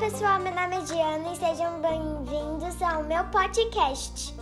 pessoal, meu nome é Diana e sejam bem-vindos ao meu podcast.